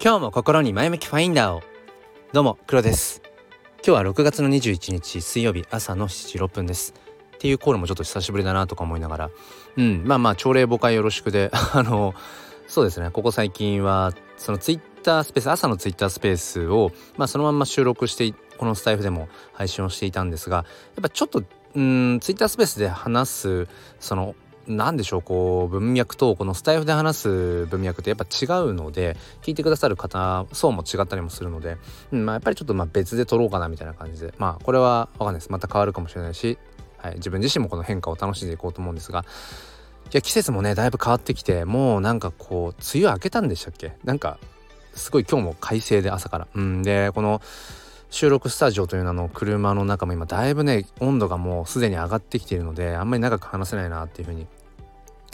今日も心に前向きファインダーを。どうも黒です。今日は6月の21日水曜日朝の7時6分です。っていうコールもちょっと久しぶりだなとか思いながら。うんまあまあ朝礼誤解よろしくで あのそうですね。ここ最近はそのツイッタースペース朝のツイッタースペースをまあそのまんま収録してこのスタイフでも配信をしていたんですがやっぱちょっとうんツイッタースペースで話すその何でしょうこう文脈とこのスタイフで話す文脈ってやっぱ違うので聞いてくださる方層も違ったりもするので、うんまあ、やっぱりちょっとまあ別で撮ろうかなみたいな感じでまあこれは分かんないですまた変わるかもしれないし、はい、自分自身もこの変化を楽しんでいこうと思うんですがいや季節もねだいぶ変わってきてもうなんかこう梅雨明けたんでしたっけ？なんかすごい今日も快晴で朝から。うんでこの収録スタジオという名の車の中も今だいぶね温度がもうすでに上がってきているのであんまり長く話せないなっていうふうに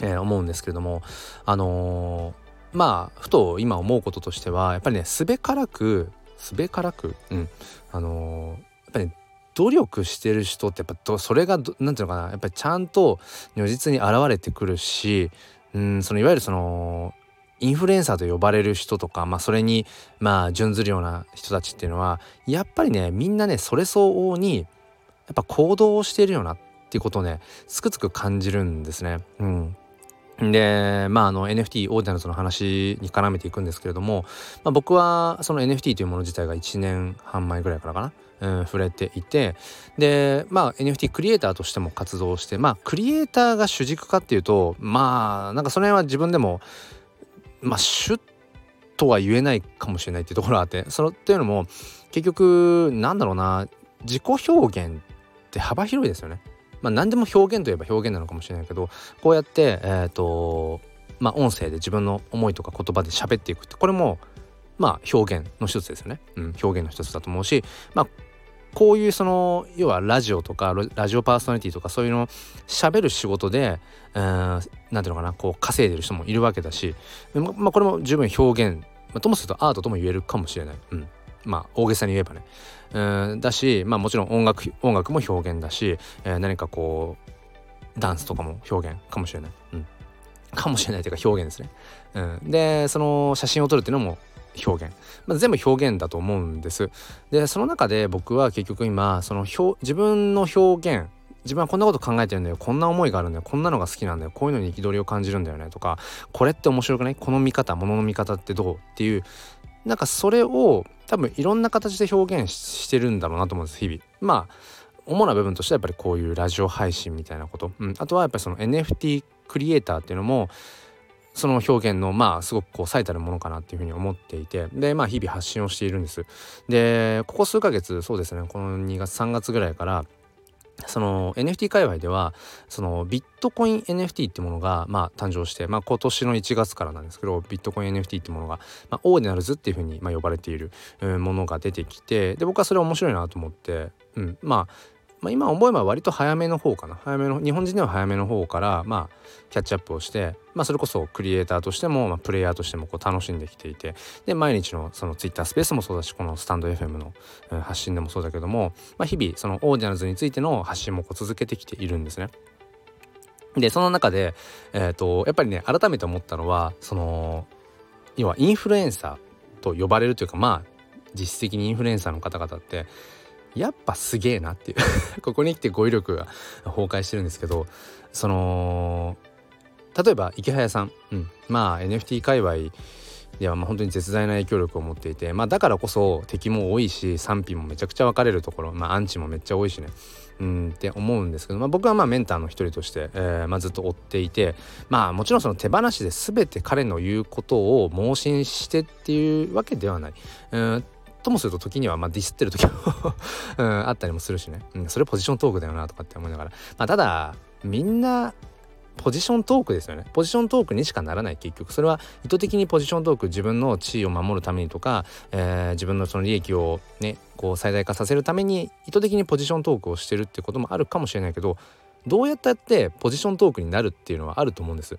えー、思うんですけれどもあのー、まあふと今思うこととしてはやっぱりねすべからくすべからくうんあのー、やっぱり、ね、努力してる人ってやっぱそれが何て言うのかなやっぱりちゃんと如実に現れてくるしうんそのいわゆるそのインフルエンサーと呼ばれる人とか、まあ、それにまあ準ずるような人たちっていうのはやっぱりねみんなねそれ相応にやっぱ行動をしているよなっていうことをねつくづく感じるんですね。うん、でまああの NFT オーディナルズの話に絡めていくんですけれども、まあ、僕はその NFT というもの自体が1年半前ぐらいからかな、うん、触れていてでまあ NFT クリエイターとしても活動してまあクリエイターが主軸かっていうとまあなんかその辺は自分でもまあ主とは言えないかもしれないっていうところがあってそのっていうのも結局なんだろうな自己表現って幅広いですよね。まあ、何でも表現といえば表現なのかもしれないけどこうやってえっ、ー、とまあ音声で自分の思いとか言葉で喋っていくってこれもまあ表現の一つですよね、うん、表現の一つだと思うしまあこういうその要はラジオとかラジオパーソナリティとかそういうの喋る仕事で何て言うのかなこう稼いでる人もいるわけだしまあこれも十分表現、まあ、ともするとアートとも言えるかもしれない、うん、まあ大げさに言えばね。うんだしまあもちろん音楽音楽も表現だし、えー、何かこうダンスとかも表現かもしれない、うん、かもしれないというか表現ですね、うん、でその写真を撮るっていうのも表現、まあ、全部表現だと思うんです。でその中で僕は結局今その表自分の表現自分はこんなこと考えてるんだよ。こんな思いがあるんだよ。こんなのが好きなんだよ。こういうのに憤りを感じるんだよね。とかこれって面白くない？この見方ものの見方ってどう？っていうなんかそれを多分いろんな形で表現してるんだろうなと思うんです日々。まあ主な部分としてはやっぱりこういうラジオ配信みたいなこと、うん、あとはやっぱりその NFT クリエイターっていうのもその表現のまあすごくこう最たるものかなっていうふうに思っていて。でまあ日々発信をしているんです。でここ数ヶ月そうですねこの2月3月ぐらいからその NFT 界隈ではそのビットコイン NFT ってものがまあ誕生して、まあ、今年の1月からなんですけどビットコイン NFT ってものが、まあ、 Ordinals っていうふうにまあ呼ばれているものが出てきてで僕はそれ面白いなと思って、うん、まあまあ、今思えば割と早めの方かな早めの日本人では早めの方からまあキャッチアップをして、まあ、それこそクリエイターとしても、まあ、プレイヤーとしてもこう楽しんできていてで毎日のそのツイッタースペースもそうだしこのスタンド FM の、うん、発信でもそうだけども、まあ、日々その Ordinals についての発信もこう続けてきているんですね。でその中で、えーと、やっぱりね改めて思ったのはその要はインフルエンサーと呼ばれるというかまあ実質的にインフルエンサーの方々ってやっぱすげえなっていう。ここに来て語彙力が崩壊してるんですけどその例えば池早さん、うん、まあ NFT 界隈ではまあ本当に絶大な影響力を持っていて、まあ、だからこそ敵も多いし賛否もめちゃくちゃ分かれるところ、まあ、アンチもめっちゃ多いしね。うん。って思うんですけど、まあ、僕はまあメンターの一人として、えーまあ、ずっと追っていてまあもちろんその手放しで全て彼の言うことを盲信してっていうわけではない。うん。ともすると時にはまあディスってる時も うん、あったりもするしね、うん、それポジショントークだよなとかって思いながら、まあ、ただみんなポジショントークですよね。ポジショントークにしかならない結局。それは意図的にポジショントーク自分の地位を守るためにとか、えー、自分のその利益をねこう最大化させるために意図的にポジショントークをしてるってこともあるかもしれないけどどうやったってポジショントークになるっていうのはあると思うんです。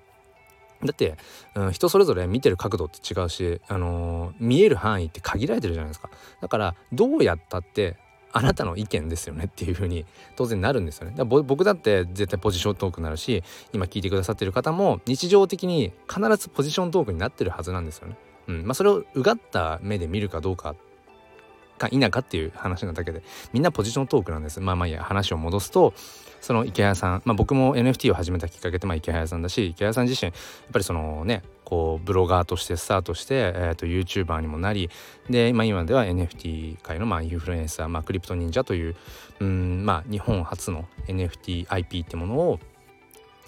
だって、うん、人それぞれ見てる角度って違うし、あのー、見える範囲って限られてるじゃないですか。だからどうやったってあなたの意見ですよねっていう風に当然なるんですよね。だ僕だって絶対ポジショントークになるし今聞いてくださってる方も日常的に必ずポジショントークになってるはずなんですよね。うん。まあ、それをうがった目で見るかどうかか否かっていう話なだけでみんなポジショントークなんです。まあまあいや話を戻すとその池谷さん、まあ、僕も NFT を始めたきっかけってまあ池谷さんだし池谷さん自身やっぱりそのねこうブロガーとしてスタートして、えー、と YouTuber にもなりで、まあ、今では NFT 界のまあインフルエンサー、まあ、クリプト忍者といううんまあ日本初の NFTIP ってものを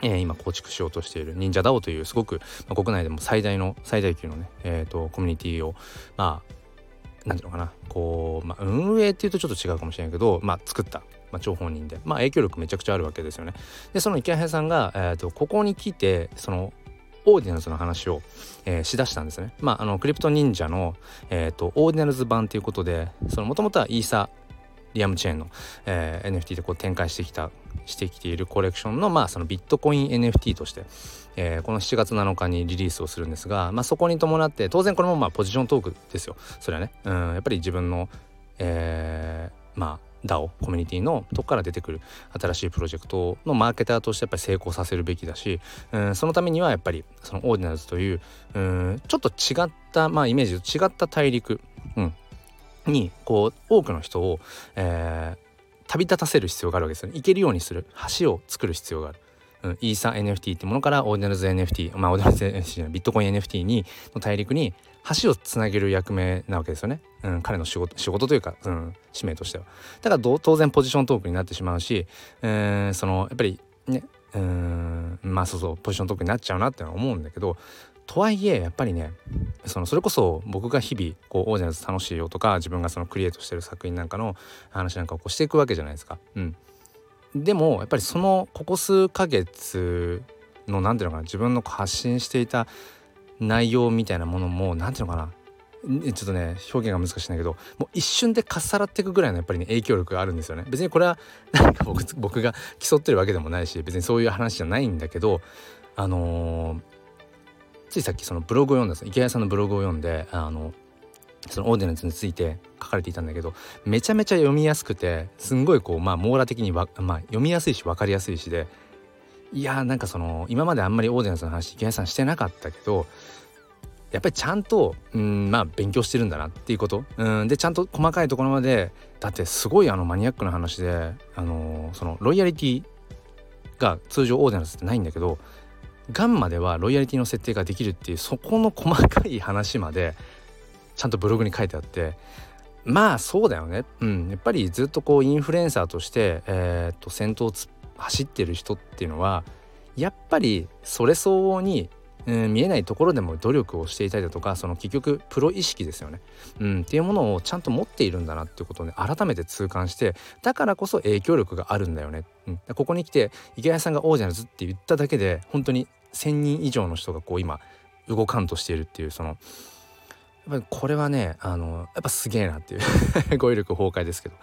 えー、今構築しようとしている忍者 DAO というすごく、まあ、国内でも最大の最大級のね、えーと、コミュニティをまあ何ていうのかなこう、まあ、運営っていうとちょっと違うかもしれないけど、まあ、作った、まあ、張本人で、まあ、影響力めちゃくちゃあるわけですよね。でそのイケハヤさんが、えーと、ここに来てその Ordinals の話を、えー、しだしたんですね。まあ、あの CryptoNinja の、えーと、 Ordinals 版ということでもともとはイーサリアムチェーンの、えー、NFT でこう展開してきたしてきているコレクションの,、まあそのビットコイン NFT として、えー、この7月7日にリリースをするんですが、まあ、そこに伴って当然これもまあポジショントークですよ。それはね、うん、やっぱり自分の、えー、まあ DAO コミュニティのとこから出てくる新しいプロジェクトのマーケターとしてやっぱり成功させるべきだし、うん、そのためにはやっぱりそのオーディナルズという、うん、ちょっと違った、まあ、イメージと違った大陸、うん、にこう多くの人を、えー、旅立たせる必要があるわけですよね。行けるようにする。橋を作る必要がある。うん、イーサ NFT ってものからオーディナルズ NFT まあオーディナルズ NFT じゃないビットコイン NFT にの大陸に橋をつなげる役目なわけですよね、うん、彼の仕事仕事というか、うん、使命としては。だから当然ポジショントークになってしまうし、えー、そのやっぱりねうんまあそうそうポジショントークになっちゃうなって思うんだけどとはいえやっぱりねそのそれこそ僕が日々こう Ordinals 楽しいよとか自分がそのクリエイトしてる作品なんかの話なんかをこうしていくわけじゃないですか。うん、でもやっぱりそのここ数ヶ月の何ていうのかな自分の発信していた内容みたいなものも何ていうのかなちょっとね表現が難しいんだけどもう一瞬でかっさらっていくぐらいのやっぱりね影響力があるんですよね別にこれはなんか僕僕が競ってるわけでもないし別にそういう話じゃないんだけどあのーついさっきそのブログを読んだんです池谷さんのブログを読んであのそのオーディナンスについて書かれていたんだけどめちゃめちゃ読みやすくてすんごいこうまあ網羅的に、まあ、読みやすいし分かりやすいしでいやーなんかその今まであんまりオーディナンスの話池谷さんしてなかったけどやっぱりちゃんとうんまあ勉強してるんだなっていうこと。うんでちゃんと細かいところまでだってすごいあのマニアックな話であのー、そのロイヤリティが通常オーディナンスってないんだけどガンまではロイヤリティの設定ができるっていうそこの細かい話までちゃんとブログに書いてあってまあそうだよね、うん、やっぱりずっとこうインフルエンサーとして、えー、っと先頭を走ってる人っていうのはやっぱりそれ相応に、うん、見えないところでも努力をしていたりだとかその結局プロ意識ですよね、うん、っていうものをちゃんと持っているんだなっていうことをね改めて痛感してだからこそ影響力があるんだよね、うん、ここに来て池谷さんが王者のずって言っただけで本当に1,000人以上の人がこう今動かんとしているっていうそのやっぱりこれはねあのやっぱすげえなっていう 語彙力崩壊ですけど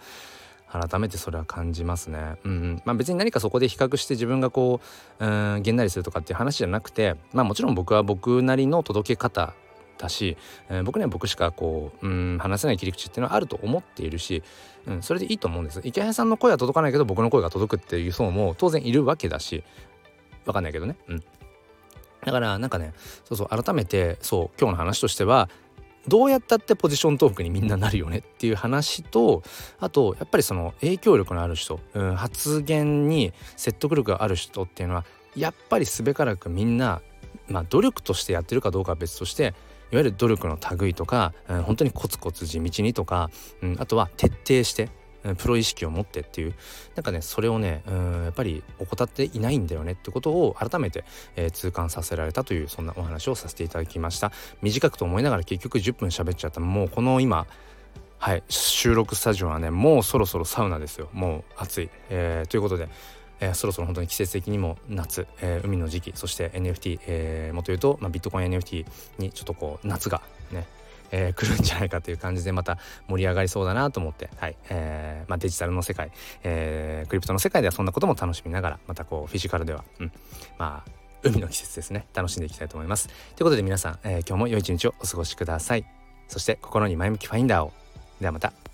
改めてそれは感じますね。うん、まあ、別に何かそこで比較して自分がこううんげんなりするとかっていう話じゃなくてまあもちろん僕は僕なりの届け方だし、えー、僕には僕しかこううん話せない切り口っていうのはあると思っているし、うん、それでいいと思うんです。池谷さんの声は届かないけど僕の声が届くっていう層も当然いるわけだしわかんないけどね。うんだからなんかねそうそう改めてそう今日の話としてはどうやったってポジショントークにみんななるよねっていう話とあとやっぱりその影響力のある人、うん、発言に説得力がある人っていうのはやっぱりすべからくみんな、まあ、努力としてやってるかどうかは別としていわゆる努力の類とか、うん、本当にコツコツ地道にとか、うん、あとは徹底してプロ意識を持ってっていう。なんかねそれをねうんやっぱり怠っていないんだよね。ってことを改めて、えー、痛感させられたというそんなお話をさせていただきました。短くと思いながら結局10分喋っちゃった。もうこの今はい収録スタジオはねもうそろそろサウナですよ。もう暑い、えー、ということでえー、そろそろ本当に季節的にも夏、えー、海の時期そして NFT、えー、もと言うと、まあ、ビットコイン NFT にちょっとこう夏がえー、来るんじゃないかという感じでまた盛り上がりそうだなと思って、はいえーまあ、デジタルの世界、えー、クリプトの世界ではそんなことも楽しみながらまたこうフィジカルでは、うん、まあ海の季節ですね楽しんでいきたいと思います。ということで皆さん、えー、今日も良い一日をお過ごしください。そして心に前向きファインダーを。ではまた。